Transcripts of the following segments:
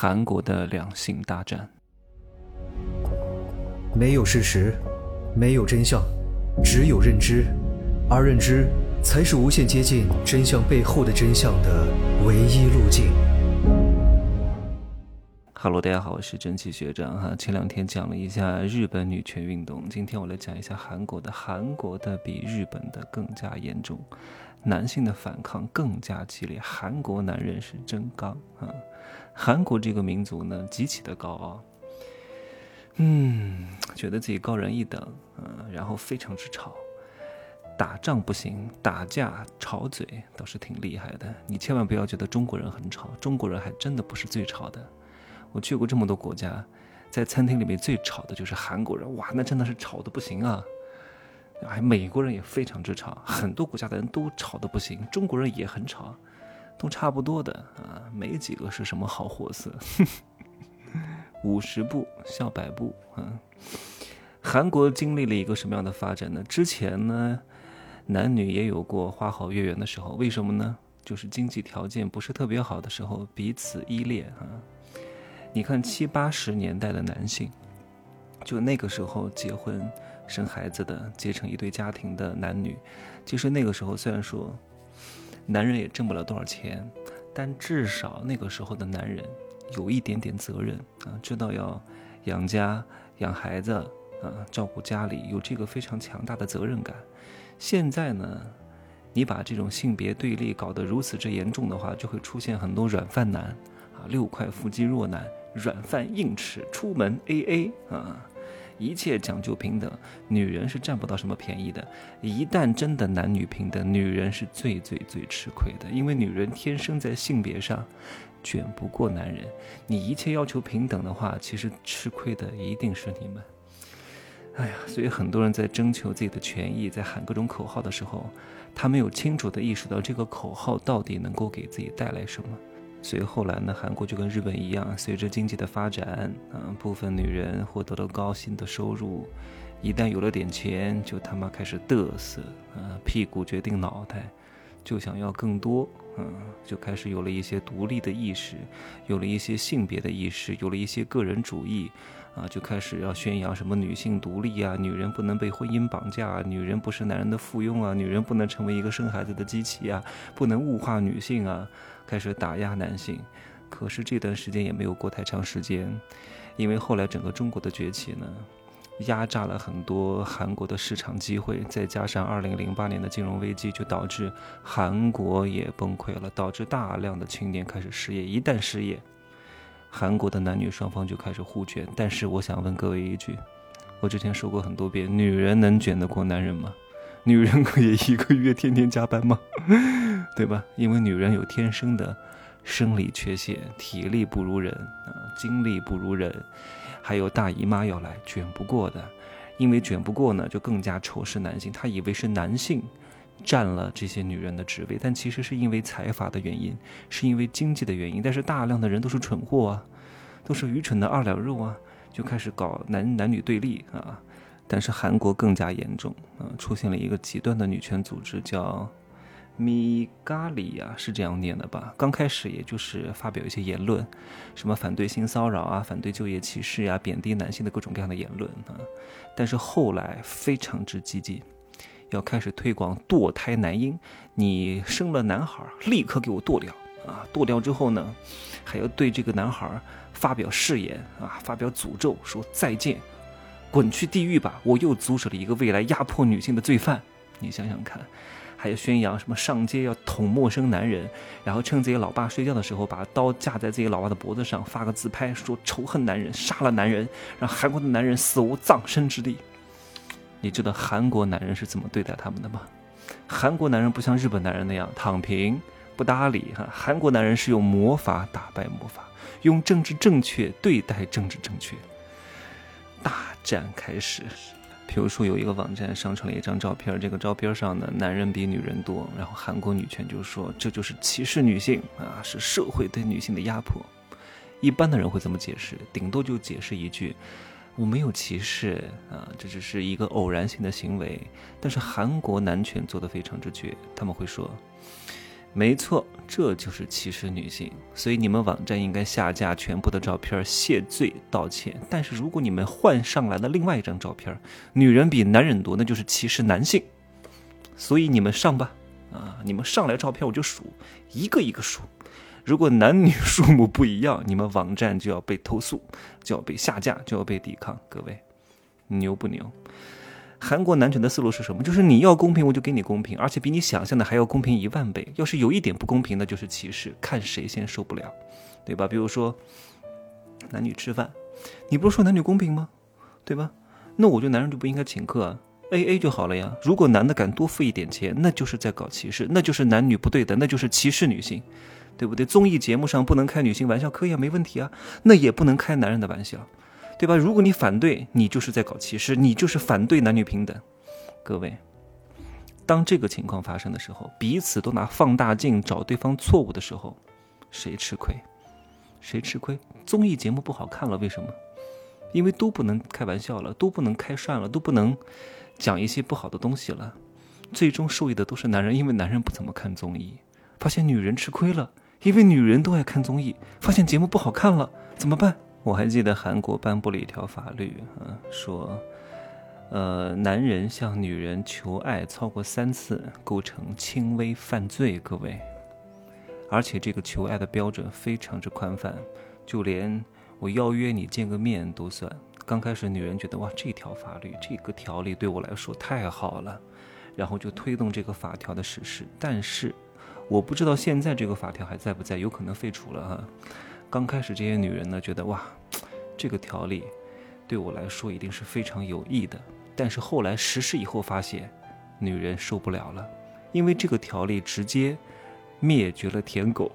韩国的两性大战。没有事实，没有真相，只有认知，而认知才是无限接近真相背后的真相的唯一路径。Hello，大家好，我是蒸汽学长哈。前两天讲了一下日本女权运动，今天我来讲一下韩国的。韩国的比日本的更加严重，男性的反抗更加激烈。韩国男人是真刚啊！韩国这个民族呢，极其的高傲，嗯，觉得自己高人一等，嗯，然后非常之吵，打仗不行，打架吵嘴倒是挺厉害的。你千万不要觉得中国人很吵，中国人还真的不是最吵的。我去过这么多国家，在餐厅里面最吵的就是韩国人，哇，那真的是吵的不行啊！哎，美国人也非常之吵，很多国家的人都吵的不行，中国人也很吵，都差不多的啊，没几个是什么好货色。五十步笑百步啊！韩国经历了一个什么样的发展呢？之前呢，男女也有过花好月圆的时候，为什么呢？就是经济条件不是特别好的时候，彼此依恋啊。你看七八十年代的男性，就那个时候结婚生孩子的，结成一对家庭的男女，其实那个时候虽然说男人也挣不了多少钱，但至少那个时候的男人有一点点责任啊，知道要养家养孩子啊，照顾家里，有这个非常强大的责任感。现在呢，你把这种性别对立搞得如此之严重的话，就会出现很多软饭男，六块腹肌弱男。软饭硬吃，出门 A A 啊，一切讲究平等，女人是占不到什么便宜的。一旦真的男女平等，女人是最最最吃亏的，因为女人天生在性别上卷不过男人。你一切要求平等的话，其实吃亏的一定是你们。哎呀，所以很多人在征求自己的权益，在喊各种口号的时候，他没有清楚的意识到这个口号到底能够给自己带来什么。所以后来呢，韩国就跟日本一样，随着经济的发展，嗯，部分女人获得了高薪的收入，一旦有了点钱，就他妈开始嘚瑟，啊，屁股决定脑袋，就想要更多，嗯，就开始有了一些独立的意识，有了一些性别的意识，有了一些个人主义，啊，就开始要宣扬什么女性独立啊，女人不能被婚姻绑架啊，女人不是男人的附庸啊，女人不能成为一个生孩子的机器啊，不能物化女性啊。开始打压男性，可是这段时间也没有过太长时间，因为后来整个中国的崛起呢，压榨了很多韩国的市场机会，再加上二零零八年的金融危机，就导致韩国也崩溃了，导致大量的青年开始失业。一旦失业，韩国的男女双方就开始互卷。但是我想问各位一句，我之前说过很多遍，女人能卷得过男人吗？女人可以一个月天天加班吗？对吧？因为女人有天生的生理缺陷，体力不如人啊，精力不如人，还有大姨妈要来，卷不过的。因为卷不过呢，就更加仇视男性。他以为是男性占了这些女人的职位，但其实是因为财阀的原因，是因为经济的原因。但是大量的人都是蠢货啊，都是愚蠢的二两肉啊，就开始搞男男女对立啊。但是韩国更加严重啊，出现了一个极端的女权组织，叫米咖里呀，是这样念的吧？刚开始也就是发表一些言论，什么反对性骚扰啊，反对就业歧视呀，贬低男性的各种各样的言论啊。但是后来非常之激进，要开始推广堕胎男婴，你生了男孩立刻给我剁掉啊！剁掉之后呢，还要对这个男孩发表誓言啊，发表诅咒，说再见。滚去地狱吧！我又阻止了一个未来压迫女性的罪犯。你想想看，还要宣扬什么上街要捅陌生男人，然后趁自己老爸睡觉的时候，把刀架在自己老爸的脖子上，发个自拍，说仇恨男人，杀了男人，让韩国的男人死无葬身之地。你知道韩国男人是怎么对待他们的吗？韩国男人不像日本男人那样躺平不搭理哈，韩国男人是用魔法打败魔法，用政治正确对待政治正确。大战开始，比如说有一个网站上传了一张照片，这个照片上呢，男人比女人多，然后韩国女权就说这就是歧视女性啊，是社会对女性的压迫。一般的人会怎么解释？顶多就解释一句，我没有歧视啊，这只是一个偶然性的行为。但是韩国男权做的非常之绝，他们会说，没错，这就是歧视女性。所以你们网站应该下架全部的照片，谢罪道歉。但是如果你们换上来了另外一张照片，女人比男人多，那就是歧视男性。所以你们上吧，啊，你们上来照片我就数，一个一个数。如果男女数目不一样，你们网站就要被投诉，就要被下架，就要被抵抗。各位，牛不牛？韩国男权的思路是什么？就是你要公平，我就给你公平，而且比你想象的还要公平一万倍。要是有一点不公平的，就是歧视，看谁先受不了，对吧？比如说男女吃饭，你不是说男女公平吗？对吧？那我觉得男人就不应该请客啊，A A 就好了呀。如果男的敢多付一点钱，那就是在搞歧视，那就是男女不对等，那就是歧视女性，对不对？综艺节目上不能开女性玩笑，可以啊，没问题啊。那也不能开男人的玩笑。对吧？如果你反对，你就是在搞歧视，你就是反对男女平等。各位，当这个情况发生的时候，彼此都拿放大镜找对方错误的时候，谁吃亏？谁吃亏？综艺节目不好看了，为什么？因为都不能开玩笑了，都不能开涮了，都不能讲一些不好的东西了。最终受益的都是男人，因为男人不怎么看综艺，发现女人吃亏了，因为女人都爱看综艺，发现节目不好看了，怎么办？我还记得韩国颁布了一条法律，啊，说，呃，男人向女人求爱超过三次构成轻微犯罪。各位，而且这个求爱的标准非常之宽泛，就连我邀约你见个面都算。刚开始女人觉得哇，这条法律这个条例对我来说太好了，然后就推动这个法条的实施。但是我不知道现在这个法条还在不在，有可能废除了哈。刚开始这些女人呢，觉得哇，这个条例对我来说一定是非常有益的。但是后来实施以后发现，女人受不了了，因为这个条例直接灭绝了舔狗，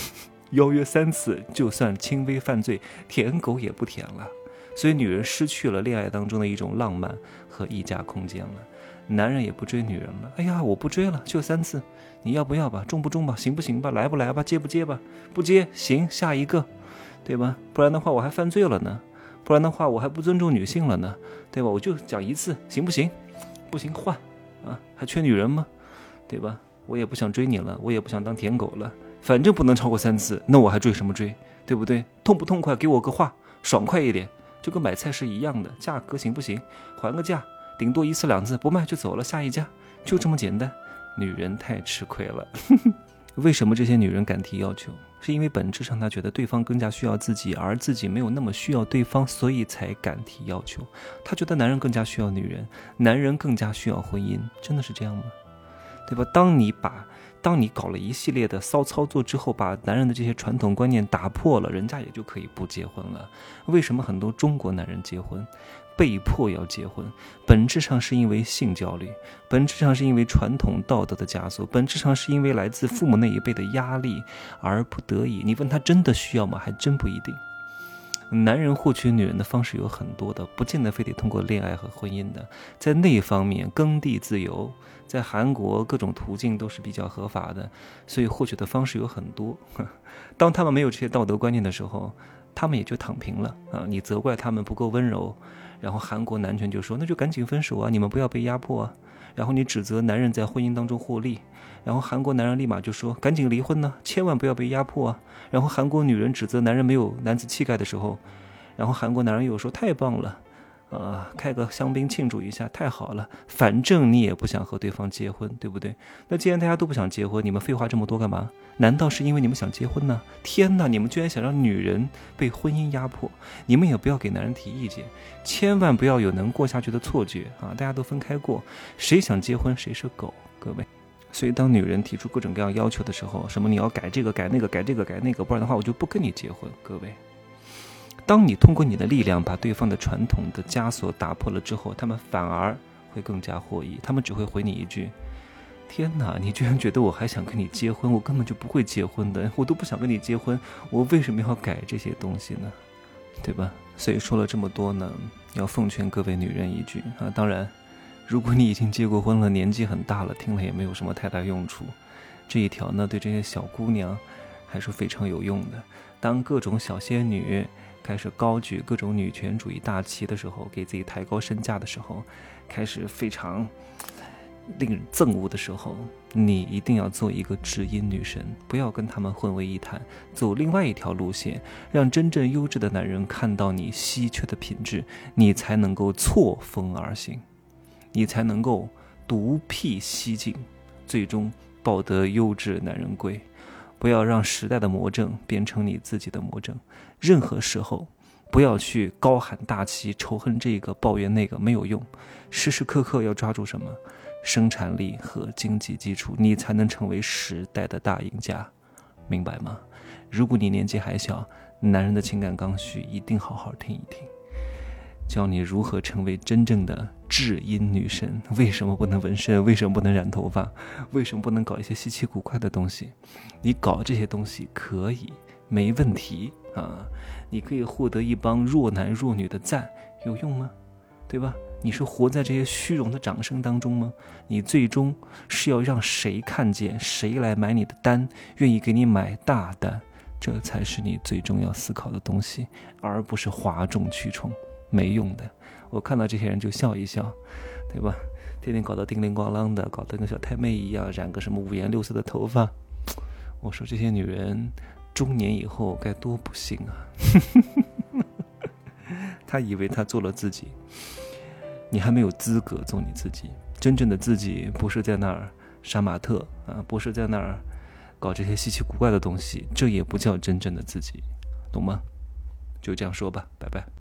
邀约三次就算轻微犯罪，舔狗也不舔了。所以女人失去了恋爱当中的一种浪漫和溢价空间了，男人也不追女人了。哎呀，我不追了，就三次。你要不要吧？中不中吧？行不行吧？来不来吧？接不接吧？不接，行，下一个，对吧？不然的话我还犯罪了呢，不然的话我还不尊重女性了呢，对吧？我就讲一次，行不行？不行，换，啊，还缺女人吗？对吧？我也不想追你了，我也不想当舔狗了，反正不能超过三次，那我还追什么追？对不对？痛不痛快？给我个话，爽快一点，就跟买菜是一样的，价格行不行？还个价，顶多一次两次不卖就走了，下一家，就这么简单。女人太吃亏了，为什么这些女人敢提要求？是因为本质上她觉得对方更加需要自己，而自己没有那么需要对方，所以才敢提要求。她觉得男人更加需要女人，男人更加需要婚姻，真的是这样吗？对吧？当你把，当你搞了一系列的骚操作之后，把男人的这些传统观念打破了，人家也就可以不结婚了。为什么很多中国男人结婚？被迫要结婚，本质上是因为性焦虑，本质上是因为传统道德的枷锁，本质上是因为来自父母那一辈的压力而不得已。你问他真的需要吗？还真不一定。男人获取女人的方式有很多的，不见得非得通过恋爱和婚姻的。在那方面，耕地自由，在韩国各种途径都是比较合法的，所以获取的方式有很多。当他们没有这些道德观念的时候，他们也就躺平了啊！你责怪他们不够温柔。然后韩国男权就说：“那就赶紧分手啊！你们不要被压迫啊！”然后你指责男人在婚姻当中获利，然后韩国男人立马就说：“赶紧离婚呢！千万不要被压迫啊！”然后韩国女人指责男人没有男子气概的时候，然后韩国男人又说：“太棒了。”啊，开个香槟庆祝一下，太好了。反正你也不想和对方结婚，对不对？那既然大家都不想结婚，你们废话这么多干嘛？难道是因为你们想结婚呢？天哪，你们居然想让女人被婚姻压迫！你们也不要给男人提意见，千万不要有能过下去的错觉啊！大家都分开过，谁想结婚谁是狗，各位。所以当女人提出各种各样要求的时候，什么你要改这个改那个改这个改那个，不然的话我就不跟你结婚，各位。当你通过你的力量把对方的传统的枷锁打破了之后，他们反而会更加获益。他们只会回你一句：“天哪，你居然觉得我还想跟你结婚？我根本就不会结婚的，我都不想跟你结婚，我为什么要改这些东西呢？对吧？”所以说了这么多呢，要奉劝各位女人一句啊，当然，如果你已经结过婚了，年纪很大了，听了也没有什么太大用处。这一条呢，对这些小姑娘还是非常有用的。当各种小仙女。开始高举各种女权主义大旗的时候，给自己抬高身价的时候，开始非常令人憎恶的时候，你一定要做一个知音女神，不要跟他们混为一谈，走另外一条路线，让真正优质的男人看到你稀缺的品质，你才能够错峰而行，你才能够独辟蹊径，最终抱得优质男人归。不要让时代的魔怔变成你自己的魔怔，任何时候。不要去高喊大旗，仇恨这个，抱怨那个，没有用。时时刻刻要抓住什么？生产力和经济基础，你才能成为时代的大赢家，明白吗？如果你年纪还小，男人的情感刚需一定好好听一听，教你如何成为真正的至阴女神。为什么不能纹身？为什么不能染头发？为什么不能搞一些稀奇古怪的东西？你搞这些东西可以，没问题。啊，你可以获得一帮弱男弱女的赞，有用吗？对吧？你是活在这些虚荣的掌声当中吗？你最终是要让谁看见，谁来买你的单，愿意给你买大单，这才是你最终要思考的东西，而不是哗众取宠，没用的。我看到这些人就笑一笑，对吧？天天搞得叮铃咣啷的，搞得跟小太妹一样，染个什么五颜六色的头发。我说这些女人。中年以后该多不幸啊！他以为他做了自己，你还没有资格做你自己。真正的自己不是在那儿杀马特啊，不是在那儿搞这些稀奇古怪的东西，这也不叫真正的自己，懂吗？就这样说吧，拜拜。